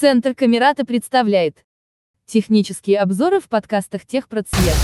Центр Камерата представляет технические обзоры в подкастах Техпроцвет.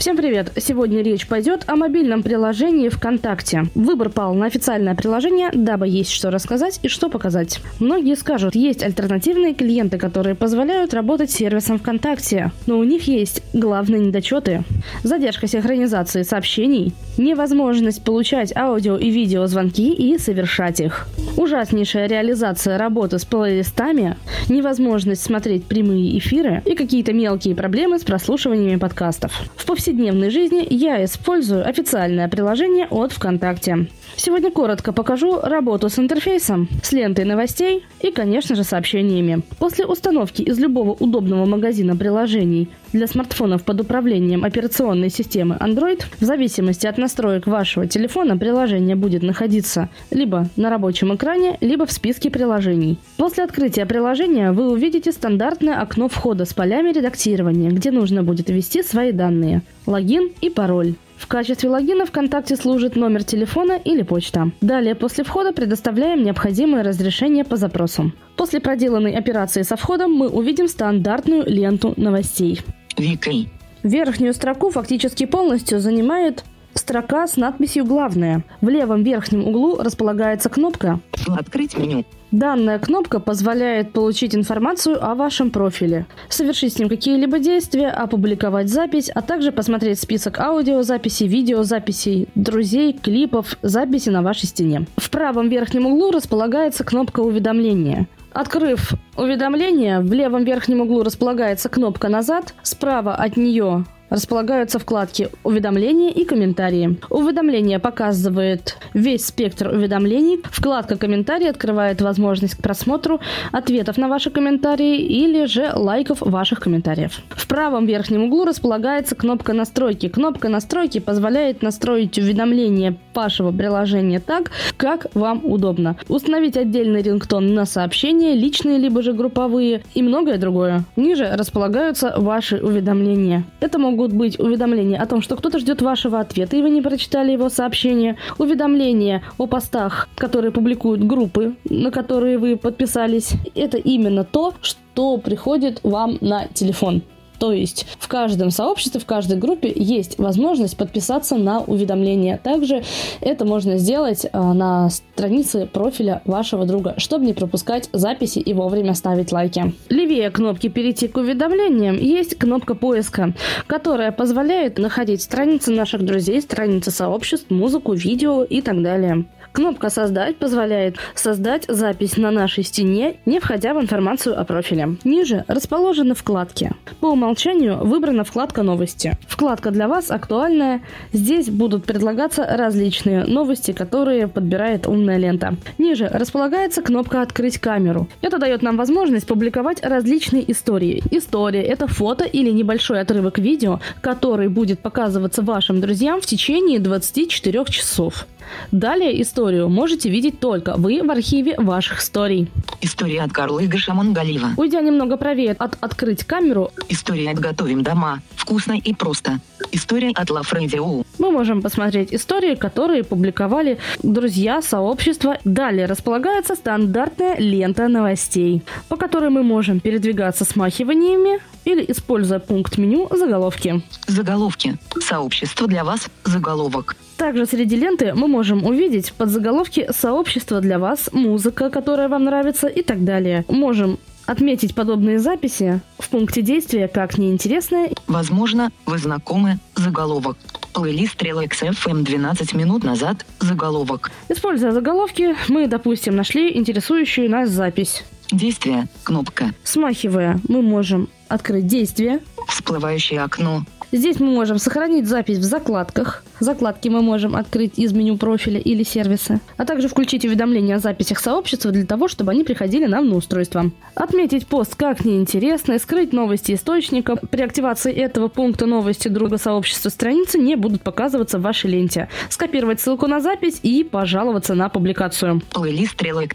Всем привет! Сегодня речь пойдет о мобильном приложении ВКонтакте. Выбор пал на официальное приложение, дабы есть что рассказать и что показать. Многие скажут, есть альтернативные клиенты, которые позволяют работать сервисом ВКонтакте, но у них есть главные недочеты. Задержка синхронизации сообщений, невозможность получать аудио и видео звонки и совершать их, ужаснейшая реализация работы с плейлистами, невозможность смотреть прямые эфиры и какие-то мелкие проблемы с прослушиваниями подкастов. В повседневном повседневной жизни я использую официальное приложение от ВКонтакте. Сегодня коротко покажу работу с интерфейсом, с лентой новостей и, конечно же, сообщениями. После установки из любого удобного магазина приложений для смартфонов под управлением операционной системы Android, в зависимости от настроек вашего телефона, приложение будет находиться либо на рабочем экране, либо в списке приложений. После открытия приложения вы увидите стандартное окно входа с полями редактирования, где нужно будет ввести свои данные, логин и пароль. В качестве логина ВКонтакте служит номер телефона или почта. Далее после входа предоставляем необходимое разрешение по запросу. После проделанной операции со входом мы увидим стандартную ленту новостей. Вики. Верхнюю строку фактически полностью занимает строка с надписью «Главное». В левом верхнем углу располагается кнопка Открыть меню. Данная кнопка позволяет получить информацию о вашем профиле, совершить с ним какие-либо действия, опубликовать запись, а также посмотреть список аудиозаписей, видеозаписей, друзей, клипов, записи на вашей стене. В правом верхнем углу располагается кнопка уведомления. Открыв уведомление, в левом верхнем углу располагается кнопка «Назад», справа от нее располагаются вкладки «Уведомления» и «Комментарии». Уведомление показывает весь спектр уведомлений. Вкладка «Комментарии» открывает возможность к просмотру ответов на ваши комментарии или же лайков ваших комментариев. В правом верхнем углу располагается кнопка «Настройки». Кнопка «Настройки» позволяет настроить уведомления вашего приложения так, как вам удобно. Установить отдельный рингтон на сообщения, личные либо же групповые и многое другое. Ниже располагаются ваши уведомления. Это могут могут быть уведомления о том, что кто-то ждет вашего ответа, и вы не прочитали его сообщение, уведомления о постах, которые публикуют группы, на которые вы подписались. Это именно то, что приходит вам на телефон. То есть в каждом сообществе, в каждой группе есть возможность подписаться на уведомления. Также это можно сделать а, на странице профиля вашего друга, чтобы не пропускать записи и вовремя ставить лайки. Левее кнопки «Перейти к уведомлениям» есть кнопка поиска, которая позволяет находить страницы наших друзей, страницы сообществ, музыку, видео и так далее. Кнопка «Создать» позволяет создать запись на нашей стене, не входя в информацию о профиле. Ниже расположены вкладки. По умолчанию выбрана вкладка «Новости». Вкладка для вас актуальная. Здесь будут предлагаться различные новости, которые подбирает умная лента. Ниже располагается кнопка «Открыть камеру». Это дает нам возможность публиковать различные истории. История – это фото или небольшой отрывок видео, который будет показываться вашим друзьям в течение 24 часов. Далее историю можете видеть только вы в архиве ваших историй. История от Карла Игоша Монгалива. Уйдя немного правее от «Открыть камеру», История от Готовим дома. Вкусно и просто. История от Love Radio. мы можем посмотреть истории, которые публиковали друзья, сообщества. Далее располагается стандартная лента новостей, по которой мы можем передвигаться смахиваниями или, используя пункт меню, заголовки. Заголовки. Сообщество для вас. Заголовок. Также среди ленты мы можем увидеть подзаголовки «Сообщество для вас», «Музыка, которая вам нравится» и так далее. Можем отметить подобные записи в пункте действия как неинтересные Возможно, вы знакомы. Заголовок. Плейлист Relax FM 12 минут назад. Заголовок. Используя заголовки, мы, допустим, нашли интересующую нас запись. Действие. Кнопка. Смахивая, мы можем открыть действие. Всплывающее окно. Здесь мы можем сохранить запись в закладках, Закладки мы можем открыть из меню профиля или сервиса, а также включить уведомления о записях сообщества для того, чтобы они приходили нам на устройство. Отметить пост как неинтересный, скрыть новости источника. При активации этого пункта новости друга сообщества страницы не будут показываться в вашей ленте. Скопировать ссылку на запись и пожаловаться на публикацию. Плейлист стрелок.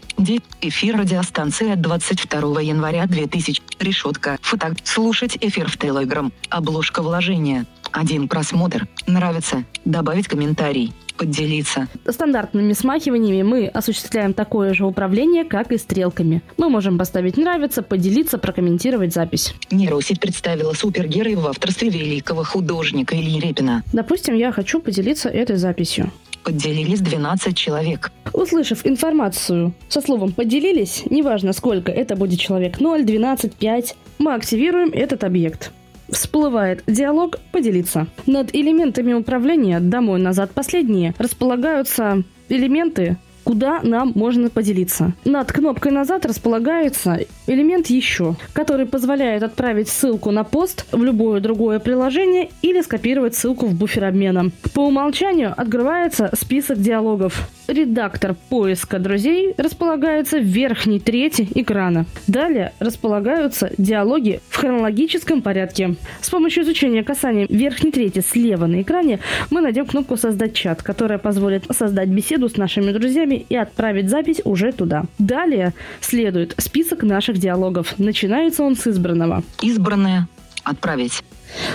Эфир радиостанции от 22 января 2000. Решетка. Фото. Слушать эфир в Телеграм. Обложка вложения. Один просмотр. Нравится. Добавить комментарий. Поделиться. Стандартными смахиваниями мы осуществляем такое же управление, как и стрелками. Мы можем поставить «нравится», поделиться, прокомментировать запись. Нейросеть представила супергероев в авторстве великого художника Ильи Репина. Допустим, я хочу поделиться этой записью. Поделились 12 человек. Услышав информацию со словом «поделились», неважно сколько это будет человек, 0, 12, 5, мы активируем этот объект. Всплывает диалог «Поделиться». Над элементами управления «Домой, назад, последние» располагаются элементы куда нам можно поделиться. Над кнопкой «Назад» располагается элемент «Еще», который позволяет отправить ссылку на пост в любое другое приложение или скопировать ссылку в буфер обмена. По умолчанию открывается список диалогов. Редактор поиска друзей располагается в верхней трети экрана. Далее располагаются диалоги в хронологическом порядке. С помощью изучения касания верхней трети слева на экране мы найдем кнопку «Создать чат», которая позволит создать беседу с нашими друзьями и отправить запись уже туда. Далее следует список наших диалогов. Начинается он с избранного. Избранное. Отправить.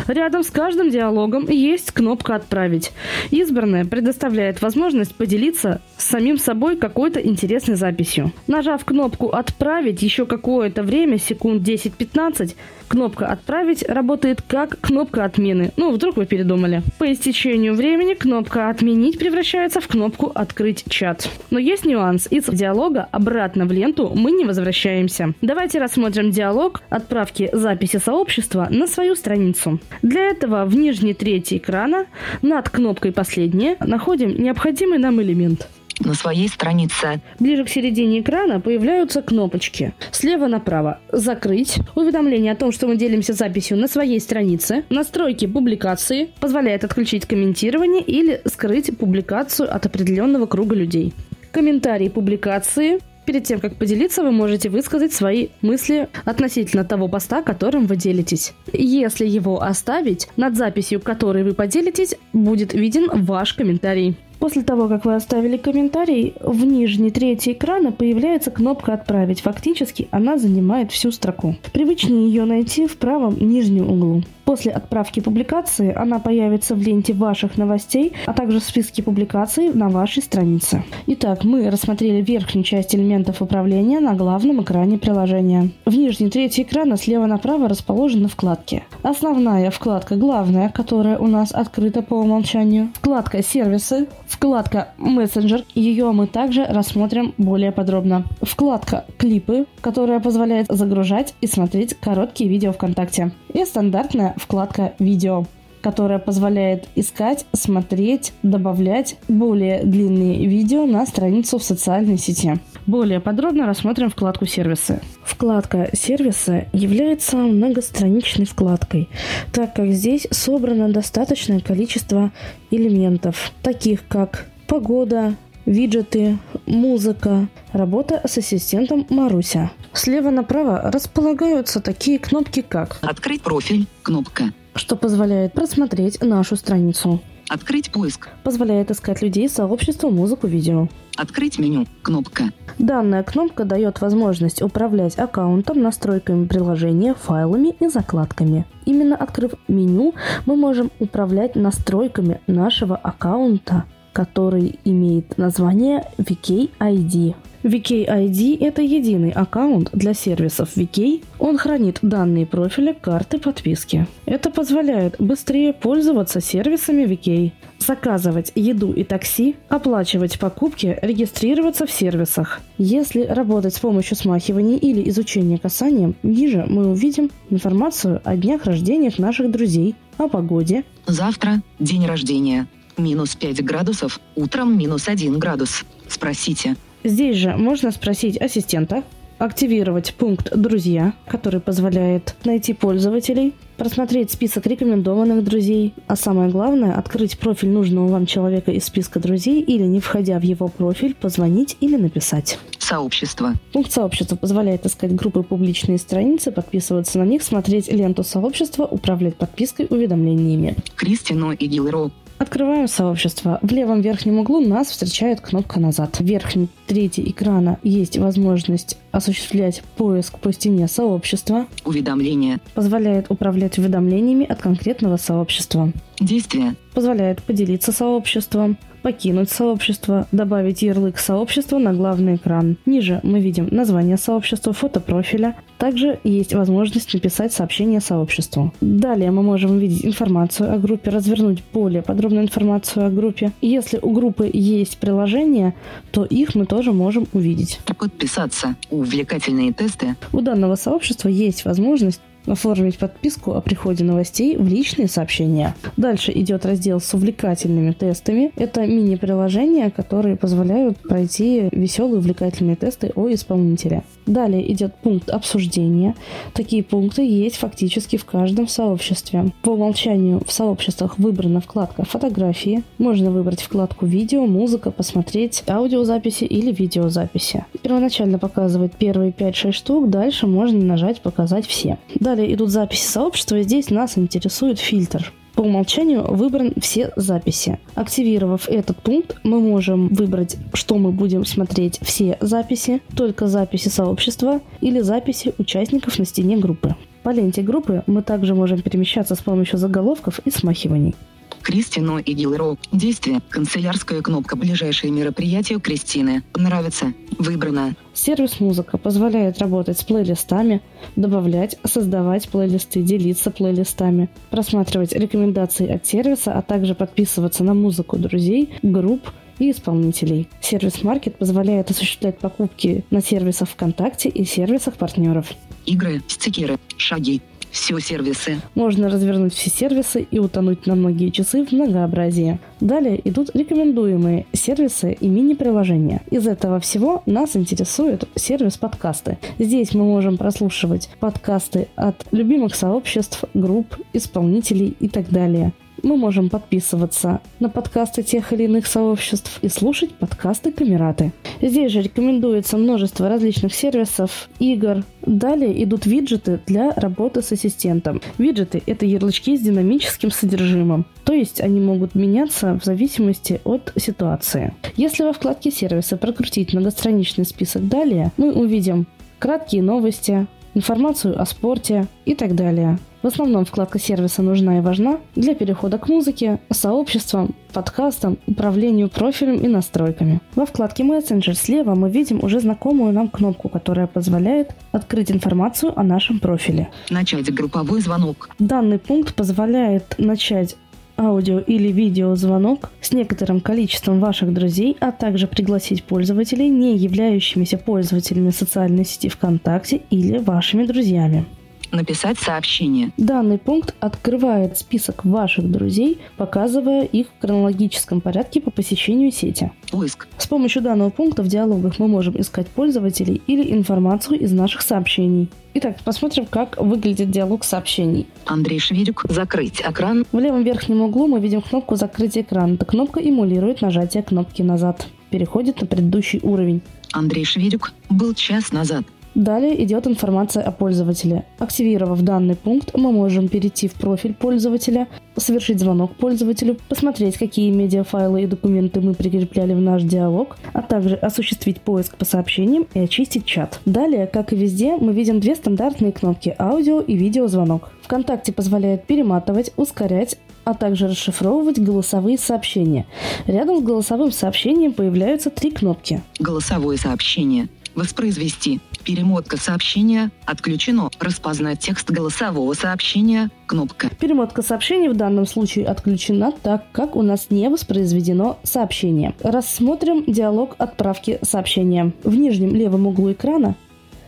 Рядом с каждым диалогом есть кнопка «Отправить». Избранная предоставляет возможность поделиться с самим собой какой-то интересной записью. Нажав кнопку «Отправить» еще какое-то время, секунд 10-15, кнопка «Отправить» работает как кнопка отмены. Ну, вдруг вы передумали. По истечению времени кнопка «Отменить» превращается в кнопку «Открыть чат». Но есть нюанс. Из диалога обратно в ленту мы не возвращаемся. Давайте рассмотрим диалог отправки записи сообщества на свою страницу. Для этого в нижней трети экрана над кнопкой «Последнее» находим необходимый нам элемент – на своей странице. Ближе к середине экрана появляются кнопочки. Слева направо «Закрыть», уведомление о том, что мы делимся записью на своей странице, настройки публикации, позволяет отключить комментирование или скрыть публикацию от определенного круга людей. Комментарии публикации Перед тем, как поделиться, вы можете высказать свои мысли относительно того поста, которым вы делитесь. Если его оставить, над записью, которой вы поделитесь, будет виден ваш комментарий. После того, как вы оставили комментарий, в нижней трети экрана появляется кнопка «Отправить». Фактически она занимает всю строку. Привычнее ее найти в правом нижнем углу. После отправки публикации она появится в ленте ваших новостей, а также в списке публикаций на вашей странице. Итак, мы рассмотрели верхнюю часть элементов управления на главном экране приложения. В нижней трети экрана слева направо расположены вкладки. Основная вкладка «Главная», которая у нас открыта по умолчанию. Вкладка «Сервисы», Вкладка «Мессенджер», ее мы также рассмотрим более подробно. Вкладка «Клипы», которая позволяет загружать и смотреть короткие видео ВКонтакте. И стандартная вкладка «Видео» которая позволяет искать, смотреть, добавлять более длинные видео на страницу в социальной сети. Более подробно рассмотрим вкладку «Сервисы». Вкладка «Сервисы» является многостраничной вкладкой, так как здесь собрано достаточное количество элементов, таких как погода, виджеты, музыка, работа с ассистентом Маруся. Слева направо располагаются такие кнопки, как «Открыть профиль», кнопка, что позволяет просмотреть нашу страницу. Открыть поиск. Позволяет искать людей, сообщество, музыку, видео. Открыть меню. Кнопка. Данная кнопка дает возможность управлять аккаунтом, настройками приложения, файлами и закладками. Именно открыв меню, мы можем управлять настройками нашего аккаунта, который имеет название VK-ID. VK-ID – это единый аккаунт для сервисов VK. Он хранит данные профиля, карты, подписки. Это позволяет быстрее пользоваться сервисами VK, заказывать еду и такси, оплачивать покупки, регистрироваться в сервисах. Если работать с помощью смахивания или изучения касанием, ниже мы увидим информацию о днях рождениях наших друзей, о погоде. Завтра день рождения. Минус 5 градусов, утром минус 1 градус. Спросите, Здесь же можно спросить ассистента, активировать пункт «Друзья», который позволяет найти пользователей, просмотреть список рекомендованных друзей, а самое главное – открыть профиль нужного вам человека из списка друзей или, не входя в его профиль, позвонить или написать. Сообщество. Пункт сообщества позволяет искать группы публичные страницы, подписываться на них, смотреть ленту сообщества, управлять подпиской, уведомлениями. Кристину и Гилро. Открываем сообщество. В левом верхнем углу нас встречает кнопка «Назад». В верхней трети экрана есть возможность осуществлять поиск по стене сообщества. Уведомления. Позволяет управлять уведомлениями от конкретного сообщества. Действия. Позволяет поделиться сообществом, покинуть сообщество, добавить ярлык сообщества на главный экран. Ниже мы видим название сообщества, фото профиля. Также есть возможность написать сообщение сообществу. Далее мы можем увидеть информацию о группе, развернуть более подробную информацию о группе. Если у группы есть приложения, то их мы тоже можем увидеть. Подписаться. Увлекательные тесты. У данного сообщества есть возможность оформить подписку о приходе новостей в личные сообщения. Дальше идет раздел с увлекательными тестами. Это мини-приложения, которые позволяют пройти веселые увлекательные тесты о исполнителе. Далее идет пункт обсуждения. Такие пункты есть фактически в каждом сообществе. По умолчанию в сообществах выбрана вкладка «Фотографии». Можно выбрать вкладку «Видео», «Музыка», посмотреть аудиозаписи или видеозаписи. Первоначально показывает первые 5-6 штук, дальше можно нажать «Показать все». Далее идут записи сообщества, и здесь нас интересует фильтр. По умолчанию выбран все записи. Активировав этот пункт, мы можем выбрать, что мы будем смотреть все записи, только записи сообщества или записи участников на стене группы. По ленте группы мы также можем перемещаться с помощью заголовков и смахиваний. Кристину и Гилро. Действие. Канцелярская кнопка «Ближайшие мероприятия Кристины». Нравится. Выбрано. Сервис «Музыка» позволяет работать с плейлистами, добавлять, создавать плейлисты, делиться плейлистами, просматривать рекомендации от сервиса, а также подписываться на музыку друзей, групп и исполнителей. Сервис Маркет позволяет осуществлять покупки на сервисах ВКонтакте и сервисах партнеров. Игры, стикеры, шаги, все сервисы. Можно развернуть все сервисы и утонуть на многие часы в многообразии. Далее идут рекомендуемые сервисы и мини-приложения. Из этого всего нас интересует сервис подкасты. Здесь мы можем прослушивать подкасты от любимых сообществ, групп, исполнителей и так далее мы можем подписываться на подкасты тех или иных сообществ и слушать подкасты Камераты. Здесь же рекомендуется множество различных сервисов, игр. Далее идут виджеты для работы с ассистентом. Виджеты – это ярлычки с динамическим содержимым. То есть они могут меняться в зависимости от ситуации. Если во вкладке сервиса прокрутить многостраничный список далее, мы увидим краткие новости, информацию о спорте и так далее. В основном вкладка сервиса нужна и важна для перехода к музыке, сообществам, подкастам, управлению профилем и настройками. Во вкладке Messenger слева мы видим уже знакомую нам кнопку, которая позволяет открыть информацию о нашем профиле. Начать групповой звонок. Данный пункт позволяет начать аудио или видеозвонок с некоторым количеством ваших друзей, а также пригласить пользователей, не являющимися пользователями социальной сети ВКонтакте или вашими друзьями. Написать сообщение. Данный пункт открывает список ваших друзей, показывая их в хронологическом порядке по посещению сети. Поиск. С помощью данного пункта в диалогах мы можем искать пользователей или информацию из наших сообщений. Итак, посмотрим, как выглядит диалог сообщений. Андрей Шведюк. Закрыть экран. В левом верхнем углу мы видим кнопку «Закрыть экран». Эта кнопка эмулирует нажатие кнопки «Назад». Переходит на предыдущий уровень. Андрей Шведюк. Был час назад. Далее идет информация о пользователе. Активировав данный пункт, мы можем перейти в профиль пользователя, совершить звонок пользователю, посмотреть, какие медиафайлы и документы мы прикрепляли в наш диалог, а также осуществить поиск по сообщениям и очистить чат. Далее, как и везде, мы видим две стандартные кнопки – аудио и видеозвонок. ВКонтакте позволяет перематывать, ускорять, а также расшифровывать голосовые сообщения. Рядом с голосовым сообщением появляются три кнопки. Голосовое сообщение. Воспроизвести. Перемотка сообщения. Отключено. Распознать текст голосового сообщения. Кнопка. Перемотка сообщений в данном случае отключена, так как у нас не воспроизведено сообщение. Рассмотрим диалог отправки сообщения. В нижнем левом углу экрана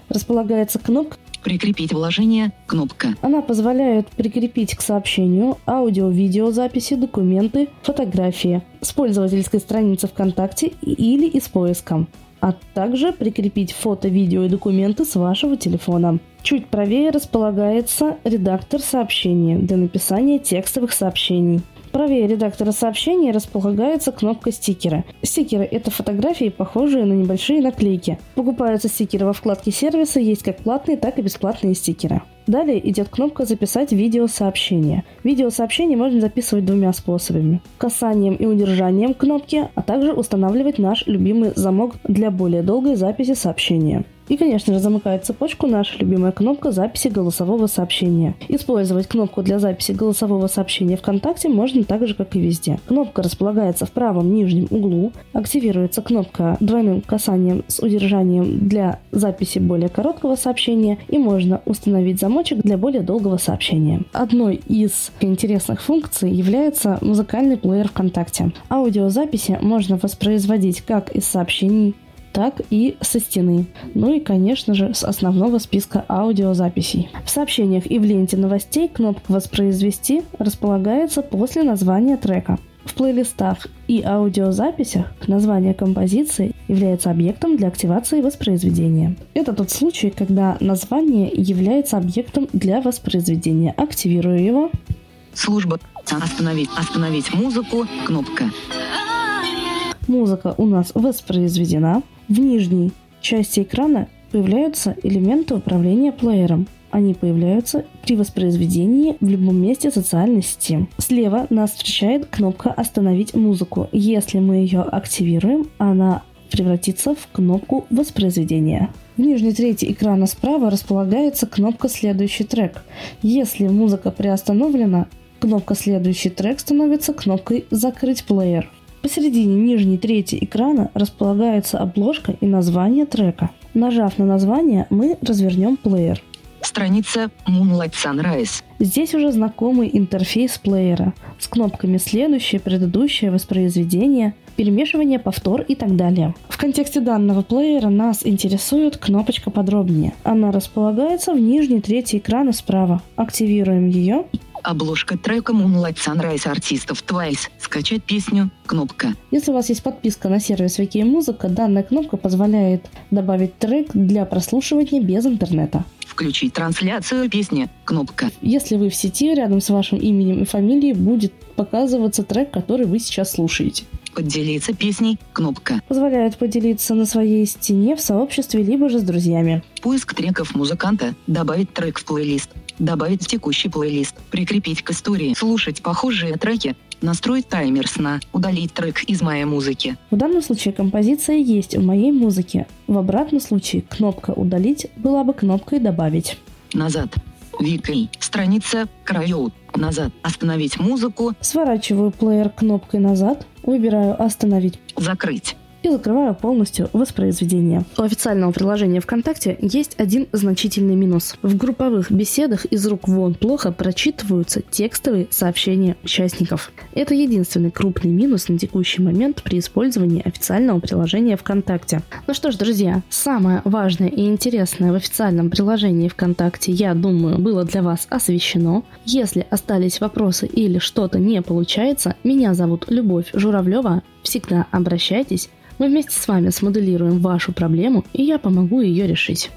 располагается кнопка Прикрепить вложение. Кнопка. Она позволяет прикрепить к сообщению аудио, видеозаписи, документы, фотографии с пользовательской страницы ВКонтакте или из поиска а также прикрепить фото, видео и документы с вашего телефона. Чуть правее располагается редактор сообщений для написания текстовых сообщений. Правее редактора сообщений располагается кнопка стикера. Стикеры – это фотографии, похожие на небольшие наклейки. Покупаются стикеры во вкладке сервиса, есть как платные, так и бесплатные стикеры. Далее идет кнопка «Записать видеосообщение». Видеосообщение можно записывать двумя способами. Касанием и удержанием кнопки, а также устанавливать наш любимый замок для более долгой записи сообщения. И, конечно же, замыкает цепочку наша любимая кнопка записи голосового сообщения. Использовать кнопку для записи голосового сообщения ВКонтакте можно так же, как и везде. Кнопка располагается в правом нижнем углу. Активируется кнопка двойным касанием с удержанием для записи более короткого сообщения. И можно установить замочек для более долгого сообщения. Одной из интересных функций является музыкальный плеер ВКонтакте. Аудиозаписи можно воспроизводить как из сообщений, так и со стены. Ну и, конечно же, с основного списка аудиозаписей. В сообщениях и в ленте новостей кнопка «Воспроизвести» располагается после названия трека. В плейлистах и аудиозаписях название композиции является объектом для активации воспроизведения. Это тот случай, когда название является объектом для воспроизведения. Активирую его. Служба. Остановить. Остановить музыку. Кнопка. Музыка у нас воспроизведена. В нижней части экрана появляются элементы управления плеером. Они появляются при воспроизведении в любом месте социальной сети. Слева нас встречает кнопка «Остановить музыку». Если мы ее активируем, она превратится в кнопку воспроизведения. В нижней трети экрана справа располагается кнопка «Следующий трек». Если музыка приостановлена, кнопка «Следующий трек» становится кнопкой «Закрыть плеер». Посередине нижней трети экрана располагается обложка и название трека. Нажав на название, мы развернем плеер. Страница Moonlight Sunrise. Здесь уже знакомый интерфейс плеера с кнопками «Следующее», «Предыдущее», «Воспроизведение», перемешивание, повтор и так далее. В контексте данного плеера нас интересует кнопочка подробнее. Она располагается в нижней трети экрана справа. Активируем ее Обложка трека Moonlight Sunrise артистов Twice. Скачать песню. Кнопка. Если у вас есть подписка на сервис Вики Музыка, данная кнопка позволяет добавить трек для прослушивания без интернета. Включить трансляцию песни. Кнопка. Если вы в сети, рядом с вашим именем и фамилией будет показываться трек, который вы сейчас слушаете. Поделиться песней. Кнопка. Позволяет поделиться на своей стене в сообществе, либо же с друзьями. Поиск треков музыканта. Добавить трек в плейлист. Добавить в текущий плейлист. Прикрепить к истории. Слушать похожие треки. Настроить таймер сна. Удалить трек из моей музыки. В данном случае композиция есть в моей музыке. В обратном случае кнопка «Удалить» была бы кнопкой «Добавить». Назад. Викой. Страница «Краю». Назад. Остановить музыку. Сворачиваю плеер кнопкой «Назад». Выбираю «Остановить» Закрыть. И закрываю полностью воспроизведение. У официального приложения ВКонтакте есть один значительный минус. В групповых беседах из рук вон плохо прочитываются текстовые сообщения участников. Это единственный крупный минус на текущий момент при использовании официального приложения ВКонтакте. Ну что ж, друзья, самое важное и интересное в официальном приложении ВКонтакте, я думаю, было для вас освещено. Если остались вопросы или что-то не получается, меня зовут Любовь Журавлева. Всегда обращайтесь. Мы вместе с вами смоделируем вашу проблему, и я помогу ее решить.